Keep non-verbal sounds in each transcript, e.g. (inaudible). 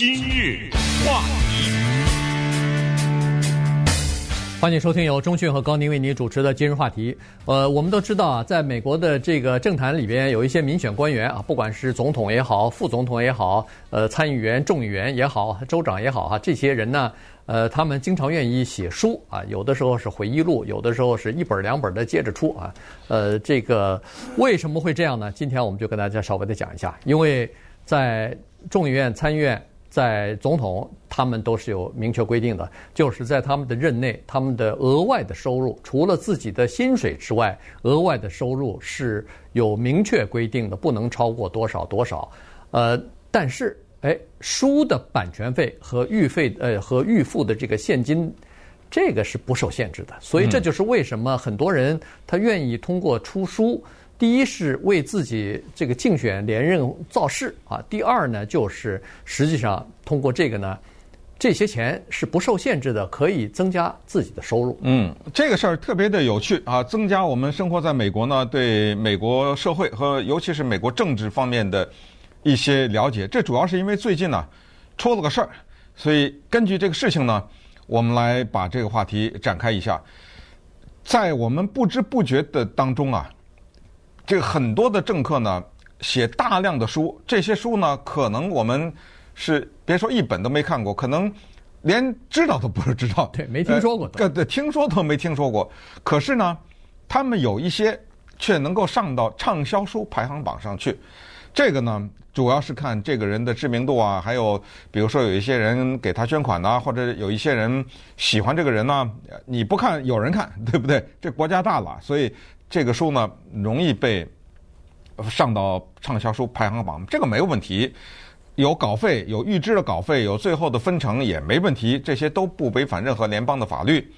今日话题，欢迎收听由中讯和高宁为您主持的今日话题。呃，我们都知道啊，在美国的这个政坛里边，有一些民选官员啊，不管是总统也好，副总统也好，呃，参议员、众议员也好，州长也好哈，这些人呢，呃，他们经常愿意写书啊，有的时候是回忆录，有的时候是一本两本的接着出啊。呃，这个为什么会这样呢？今天我们就跟大家稍微的讲一下，因为在众议院、参议院。在总统，他们都是有明确规定的，就是在他们的任内，他们的额外的收入，除了自己的薪水之外，额外的收入是有明确规定的，不能超过多少多少。呃，但是，哎，书的版权费和预费，呃，和预付的这个现金，这个是不受限制的。所以，这就是为什么很多人他愿意通过出书。第一是为自己这个竞选连任造势啊，第二呢就是实际上通过这个呢，这些钱是不受限制的，可以增加自己的收入。嗯，这个事儿特别的有趣啊，增加我们生活在美国呢，对美国社会和尤其是美国政治方面的一些了解。这主要是因为最近呢出了个事儿，所以根据这个事情呢，我们来把这个话题展开一下。在我们不知不觉的当中啊。这个很多的政客呢，写大量的书，这些书呢，可能我们是别说一本都没看过，可能连知道都不是知道，(laughs) 对，没听说过，呃，对，听说都没听说过。可是呢，他们有一些却能够上到畅销书排行榜上去，这个呢，主要是看这个人的知名度啊，还有比如说有一些人给他捐款呐，或者有一些人喜欢这个人呢，你不看有人看，对不对？这国家大了，所以。这个书呢，容易被上到畅销书排行榜，这个没有问题。有稿费，有预支的稿费，有最后的分成也没问题，这些都不违反任何联邦的法律。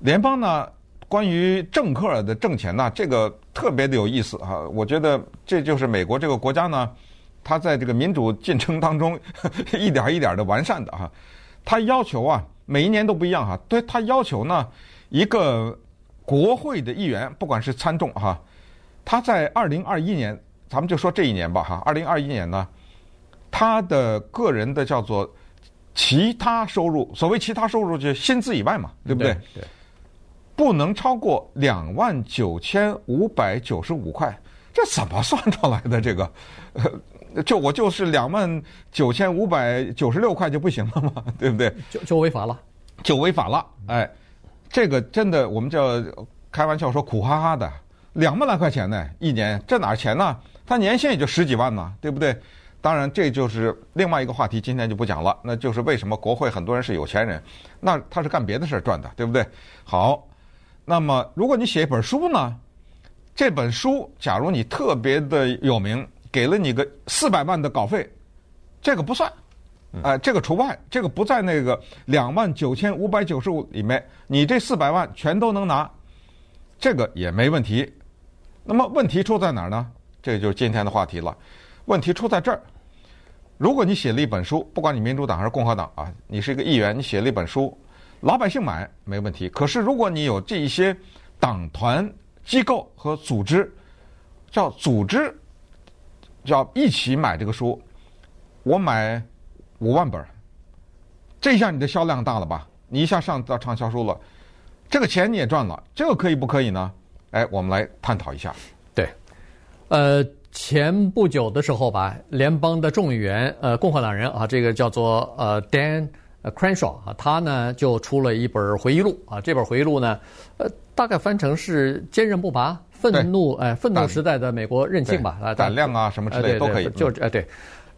联邦呢，关于政客的挣钱呢，这个特别的有意思哈。我觉得这就是美国这个国家呢，它在这个民主进程当中 (laughs) 一点一点的完善的哈。它要求啊，每一年都不一样哈。对，它要求呢，一个。国会的议员，不管是参众哈，他在二零二一年，咱们就说这一年吧哈，二零二一年呢，他的个人的叫做其他收入，所谓其他收入就是薪资以外嘛，对不对？对，不能超过两万九千五百九十五块，这怎么算出来的？这个，(laughs) 就我就是两万九千五百九十六块就不行了吗？对不对？就就违法了，就违法了，哎。这个真的，我们叫开玩笑说苦哈哈的，两万来块钱呢，一年，这哪钱呢？他年薪也就十几万呢，对不对？当然，这就是另外一个话题，今天就不讲了。那就是为什么国会很多人是有钱人，那他是干别的事儿赚的，对不对？好，那么如果你写一本书呢，这本书假如你特别的有名，给了你个四百万的稿费，这个不算。哎、这个除外，这个不在那个两万九千五百九十五里面，你这四百万全都能拿，这个也没问题。那么问题出在哪儿呢？这就是今天的话题了。问题出在这儿，如果你写了一本书，不管你民主党还是共和党啊，你是一个议员，你写了一本书，老百姓买没问题。可是如果你有这一些党团机构和组织，叫组织，叫一起买这个书，我买。五万本，这下你的销量大了吧？你一下上到畅销书了，这个钱你也赚了，这个可以不可以呢？哎，我们来探讨一下。对，呃，前不久的时候吧，联邦的众议员，呃，共和党人啊，这个叫做呃 Dan Crenshaw 啊，他呢就出了一本回忆录啊，这本回忆录呢，呃，大概翻成是坚韧不拔、愤怒哎，愤怒时代的美国韧性吧，啊，胆量啊什么之类的都可以，就是哎对。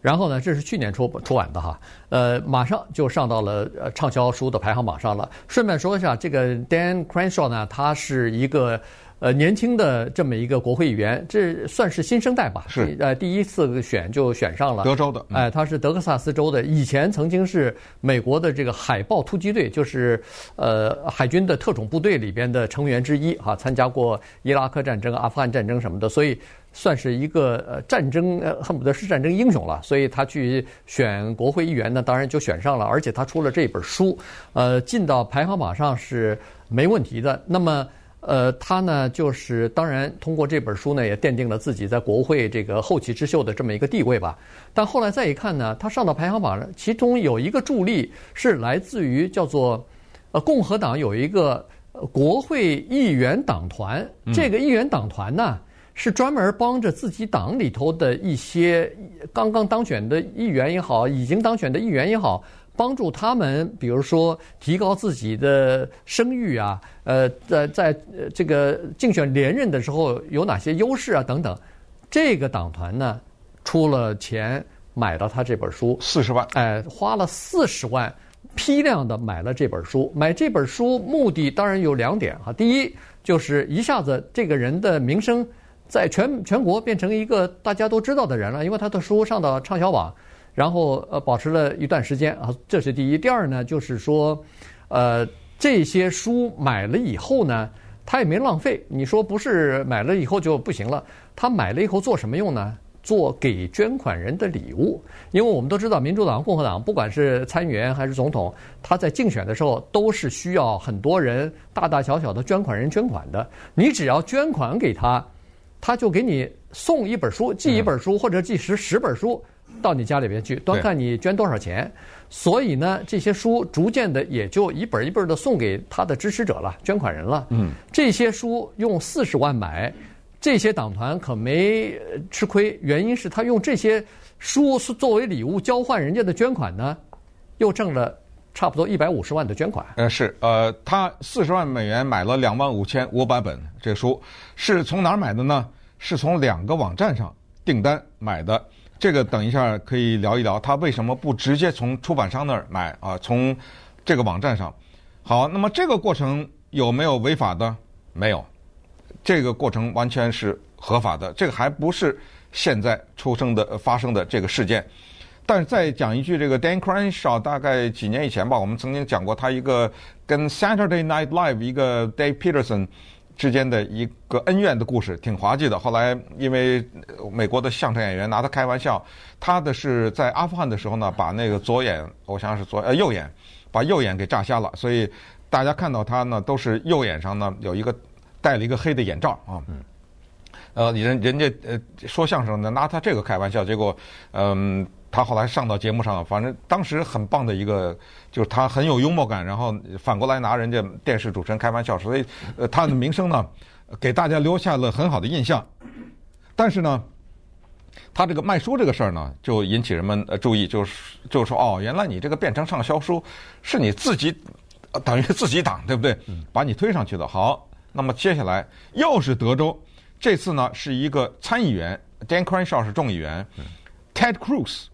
然后呢，这是去年出出版的哈，呃，马上就上到了呃畅销书的排行榜上了。顺便说一下，这个 Dan Crenshaw 呢，他是一个呃年轻的这么一个国会议员，这算是新生代吧？是。呃，第一次选就选上了。德州的。哎、呃，他是德克萨斯州的，以前曾经是美国的这个海豹突击队，就是呃海军的特种部队里边的成员之一哈，参加过伊拉克战争、阿富汗战争什么的，所以。算是一个呃战争呃恨不得是战争英雄了，所以他去选国会议员呢，当然就选上了，而且他出了这本书，呃，进到排行榜上是没问题的。那么呃，他呢就是当然通过这本书呢，也奠定了自己在国会这个后起之秀的这么一个地位吧。但后来再一看呢，他上到排行榜上，其中有一个助力是来自于叫做呃共和党有一个国会议员党团，这个议员党团呢。是专门帮着自己党里头的一些刚刚当选的议员也好，已经当选的议员也好，帮助他们，比如说提高自己的声誉啊，呃，在在这个竞选连任的时候有哪些优势啊等等。这个党团呢，出了钱买了他这本书，四十万，哎，花了四十万，批量的买了这本书。买这本书目的当然有两点哈，第一就是一下子这个人的名声。在全全国变成一个大家都知道的人了，因为他的书上到畅销榜，然后呃保持了一段时间啊，这是第一。第二呢，就是说，呃，这些书买了以后呢，他也没浪费。你说不是买了以后就不行了？他买了以后做什么用呢？做给捐款人的礼物。因为我们都知道，民主党、共和党，不管是参议员还是总统，他在竞选的时候都是需要很多人大大小小的捐款人捐款的。你只要捐款给他。他就给你送一本书，寄一本书，或者寄十十本书到你家里边去，端看你捐多少钱。所以呢，这些书逐渐的也就一本一本的送给他的支持者了，捐款人了。嗯，这些书用四十万买，这些党团可没吃亏，原因是他用这些书是作为礼物交换人家的捐款呢，又挣了差不多一百五十万的捐款。呃，是，呃，他四十万美元买了两万五千五百本这书，是从哪儿买的呢？是从两个网站上订单买的，这个等一下可以聊一聊，他为什么不直接从出版商那儿买啊？从这个网站上。好，那么这个过程有没有违法的？没有，这个过程完全是合法的。这个还不是现在出生的发生的这个事件。但是再讲一句，这个 Dan Crenshaw 大概几年以前吧，我们曾经讲过他一个跟 Saturday Night Live 一个 Dave Peterson。之间的一个恩怨的故事，挺滑稽的。后来因为美国的相声演员拿他开玩笑，他的是在阿富汗的时候呢，把那个左眼，我想是左呃右眼，把右眼给炸瞎了，所以大家看到他呢，都是右眼上呢有一个戴了一个黑的眼罩啊。嗯。呃，人人家呃说相声的拿他这个开玩笑，结果嗯。他后来上到节目上，反正当时很棒的一个，就是他很有幽默感，然后反过来拿人家电视主持人开玩笑，所以呃他的名声呢，给大家留下了很好的印象。但是呢，他这个卖书这个事儿呢，就引起人们呃注意，就是就是说哦，原来你这个变成畅销书，是你自己等于自己党对不对？把你推上去的。好，那么接下来又是德州，这次呢是一个参议员，Dan Crenshaw 是众议员，Ted Cruz。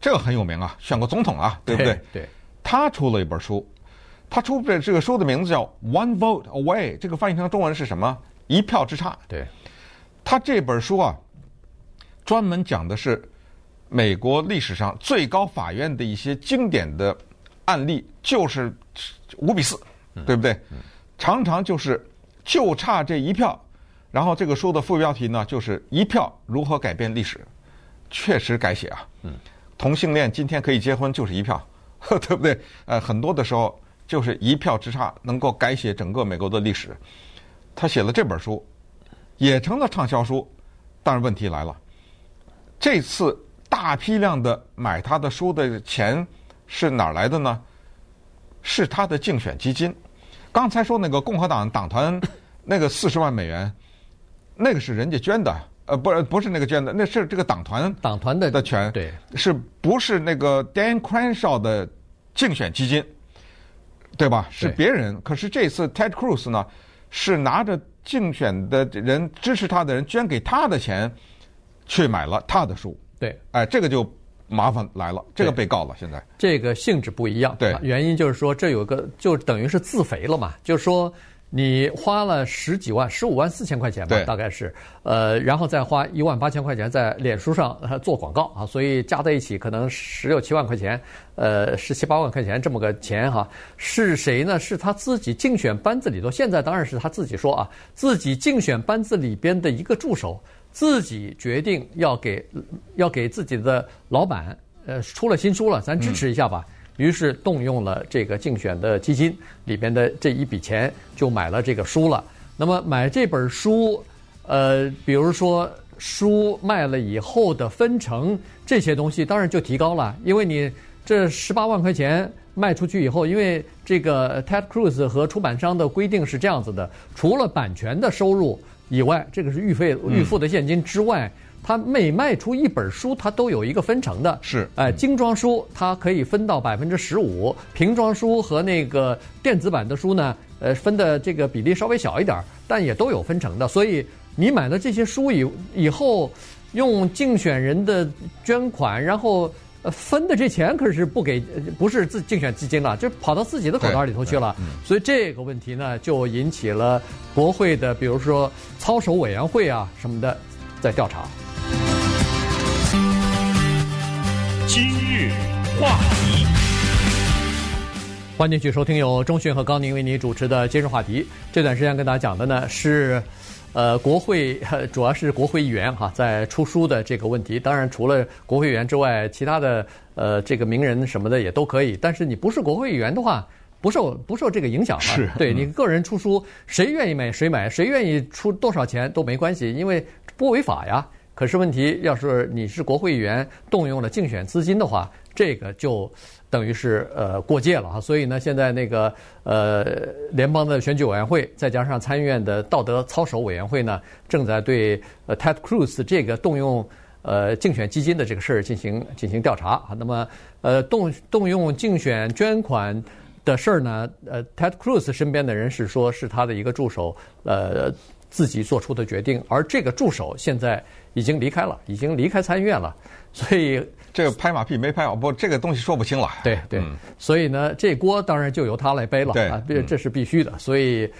这个很有名啊，选过总统啊，对不对？对。他出了一本书，他出的这个书的名字叫《One Vote Away》，这个翻译成中文是什么？一票之差。对。他这本书啊，专门讲的是美国历史上最高法院的一些经典的案例，就是五比四，对不对？常常就是就差这一票。然后这个书的副标题呢，就是“一票如何改变历史”，确实改写啊。嗯。同性恋今天可以结婚就是一票，(laughs) 对不对？呃，很多的时候就是一票之差能够改写整个美国的历史。他写了这本书，也成了畅销书。但是问题来了，这次大批量的买他的书的钱是哪儿来的呢？是他的竞选基金。刚才说那个共和党党团那个四十万美元，那个是人家捐的。呃，不是不是那个捐的，那是这个党团党团的的权，对，是不是那个 Dan Crenshaw 的竞选基金，对吧？是别人。可是这次 Ted Cruz 呢，是拿着竞选的人支持他的人捐给他的钱，去买了他的书。对，哎，这个就麻烦来了，这个被告了。现在这个性质不一样，对，原因就是说这有个就等于是自肥了嘛，就是说。你花了十几万、十五万四千块钱吧，大概是，呃，然后再花一万八千块钱在脸书上做广告啊，所以加在一起可能十六七万块钱，呃，十七八万块钱这么个钱哈。是谁呢？是他自己竞选班子里头，现在当然是他自己说啊，自己竞选班子里边的一个助手，自己决定要给要给自己的老板，呃，出了新书了，咱支持一下吧。嗯于是动用了这个竞选的基金里边的这一笔钱，就买了这个书了。那么买这本书，呃，比如说书卖了以后的分成这些东西，当然就提高了，因为你这十八万块钱卖出去以后，因为这个 Ted Cruz 和出版商的规定是这样子的，除了版权的收入以外，这个是预费预付的现金之外。他每卖出一本书，它都有一个分成的。是，哎，精装书它可以分到百分之十五，平装书和那个电子版的书呢，呃，分的这个比例稍微小一点，但也都有分成的。所以你买了这些书以以后，用竞选人的捐款，然后分的这钱可是不给，不是自竞选基金了，就跑到自己的口袋里头去了。所以这个问题呢，就引起了国会的，比如说操守委员会啊什么的，在调查。话题，欢迎继续收听由中讯和高宁为您主持的今日话题。这段时间跟大家讲的呢是，呃，国会 (laughs) 主要是国会议员哈在出书的这个问题。当然，除了国会议员之外，其他的呃这个名人什么的也都可以。但是你不是国会议员的话，不受不受这个影响啊。是，对你个人出书，谁愿意买谁买，谁愿意出多少钱都没关系，因为不违法呀。可是问题，要是你是国会议员动用了竞选资金的话，这个就等于是呃过界了哈。所以呢，现在那个呃联邦的选举委员会，再加上参议院的道德操守委员会呢，正在对呃 Ted Cruz 这个动用呃竞选基金的这个事儿进行进行调查啊。那么呃动动用竞选捐款的事儿呢，呃 Ted Cruz 身边的人士说是他的一个助手呃自己做出的决定，而这个助手现在。已经离开了，已经离开参议院了，所以这个拍马屁没拍好，不，这个东西说不清了。对对，嗯、所以呢，这锅当然就由他来背了。对啊，这这是必须的。所以，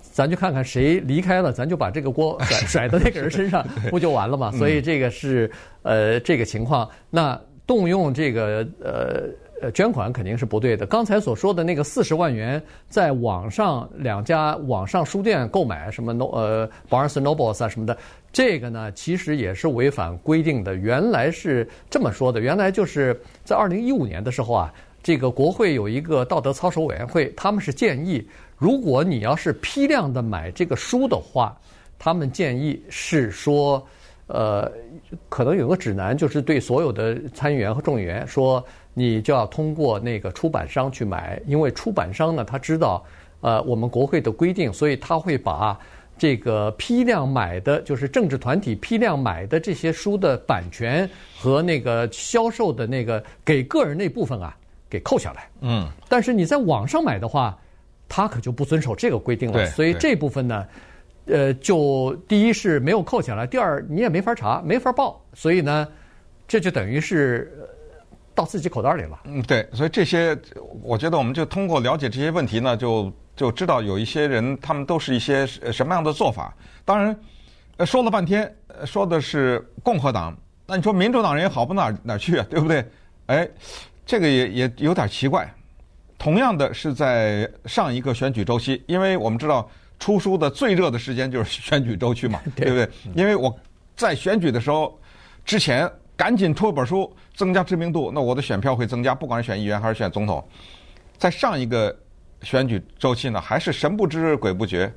咱就看看谁离开了，咱就把这个锅甩甩到那个人身上，(laughs) 不就完了吗？所以这个是呃这个情况。那动用这个呃。呃，捐款肯定是不对的。刚才所说的那个四十万元，在网上两家网上书店购买，什么 No 呃 Barnes Nobles 啊什么的，这个呢其实也是违反规定的。原来是这么说的，原来就是在二零一五年的时候啊，这个国会有一个道德操守委员会，他们是建议，如果你要是批量的买这个书的话，他们建议是说，呃，可能有个指南，就是对所有的参议员和众议员说。你就要通过那个出版商去买，因为出版商呢，他知道，呃，我们国会的规定，所以他会把这个批量买的，就是政治团体批量买的这些书的版权和那个销售的那个给个人那部分啊，给扣下来。嗯。但是你在网上买的话，他可就不遵守这个规定了。所以这部分呢，呃，就第一是没有扣起来，第二你也没法查，没法报，所以呢，这就等于是。到自己口袋里了。嗯，对，所以这些，我觉得我们就通过了解这些问题呢，就就知道有一些人他们都是一些什么样的做法。当然，呃，说了半天，说的是共和党，那你说民主党人也好不到哪哪去啊，对不对？哎，这个也也有点奇怪。同样的是在上一个选举周期，因为我们知道出书的最热的时间就是选举周期嘛，(laughs) 对不对？因为我在选举的时候之前。赶紧出一本书，增加知名度，那我的选票会增加。不管是选议员还是选总统，在上一个选举周期呢，还是神不知鬼不觉，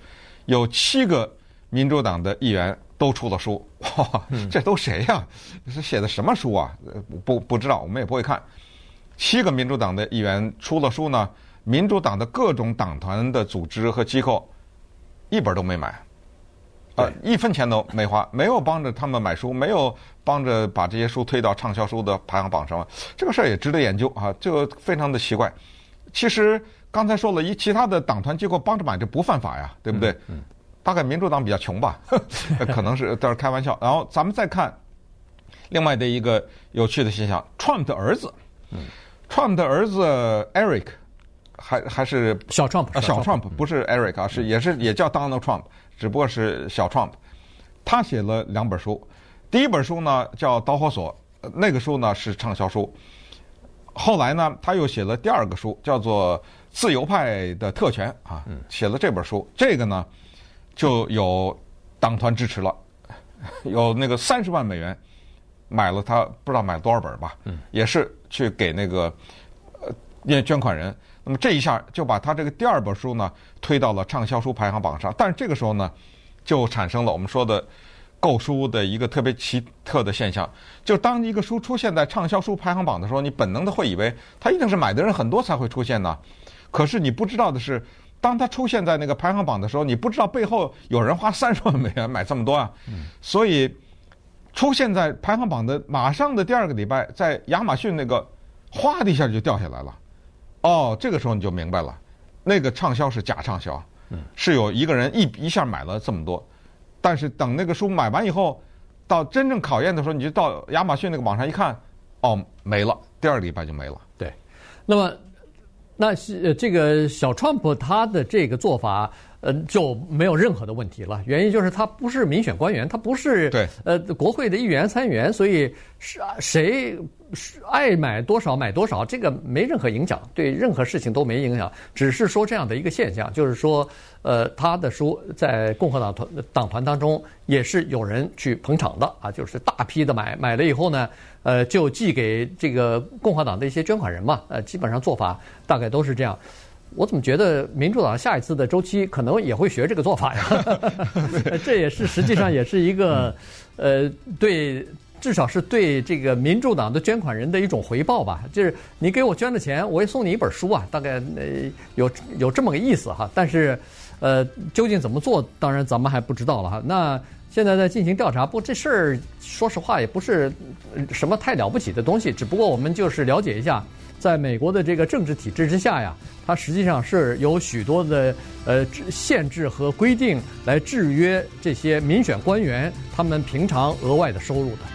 有七个民主党的议员都出了书。哇，(laughs) 这都谁呀？是写的什么书啊？不不知道，我们也不会看。七个民主党的议员出了书呢，民主党的各种党团的组织和机构一本都没买。呃，一分钱都没花，没有帮着他们买书，没有帮着把这些书推到畅销书的排行榜上。这个事儿也值得研究啊，这个非常的奇怪。其实刚才说了一其他的党团机构帮着买，这不犯法呀，对不对？嗯。嗯，大概民主党比较穷吧，(laughs) 可能是都是开玩笑。然后咱们再看另外的一个有趣的现象，Trump 的儿子，嗯，Trump 的儿子 Eric 还还是小 Trump 啊，小 Trump 不是 Eric 啊，是也是也叫 Donald Trump。只不过是小 Trump，他写了两本书，第一本书呢叫《导火索》，那个书呢是畅销书。后来呢，他又写了第二个书，叫做《自由派的特权》啊，写了这本书，这个呢就有党团支持了，(laughs) 有那个三十万美元买了他，不知道买多少本吧，也是去给那个那捐款人。那么这一下就把他这个第二本书呢推到了畅销书排行榜上。但是这个时候呢，就产生了我们说的购书的一个特别奇特的现象，就当一个书出现在畅销书排行榜的时候，你本能的会以为它一定是买的人很多才会出现呢。可是你不知道的是，当它出现在那个排行榜的时候，你不知道背后有人花三十万美元买这么多啊。所以出现在排行榜的马上的第二个礼拜，在亚马逊那个哗的一下就掉下来了。哦，这个时候你就明白了，那个畅销是假畅销，是有一个人一一下买了这么多，但是等那个书买完以后，到真正考验的时候，你就到亚马逊那个网上一看，哦，没了，第二个礼拜就没了。对，那么那是这个小川普他的这个做法。呃，就没有任何的问题了。原因就是他不是民选官员，他不是对呃国会的议员参议员，所以是谁是爱买多少买多少，这个没任何影响，对任何事情都没影响。只是说这样的一个现象，就是说，呃，他的书在共和党团党团当中也是有人去捧场的啊，就是大批的买买了以后呢，呃，就寄给这个共和党的一些捐款人嘛，呃，基本上做法大概都是这样。我怎么觉得民主党下一次的周期可能也会学这个做法呀？(laughs) (laughs) 这也是实际上也是一个，呃，对，至少是对这个民主党的捐款人的一种回报吧。就是你给我捐的钱，我也送你一本书啊，大概呃有有这么个意思哈。但是，呃，究竟怎么做，当然咱们还不知道了哈。那现在在进行调查，不过这事儿说实话也不是什么太了不起的东西，只不过我们就是了解一下。在美国的这个政治体制之下呀，它实际上是有许多的呃限制和规定来制约这些民选官员他们平常额外的收入的。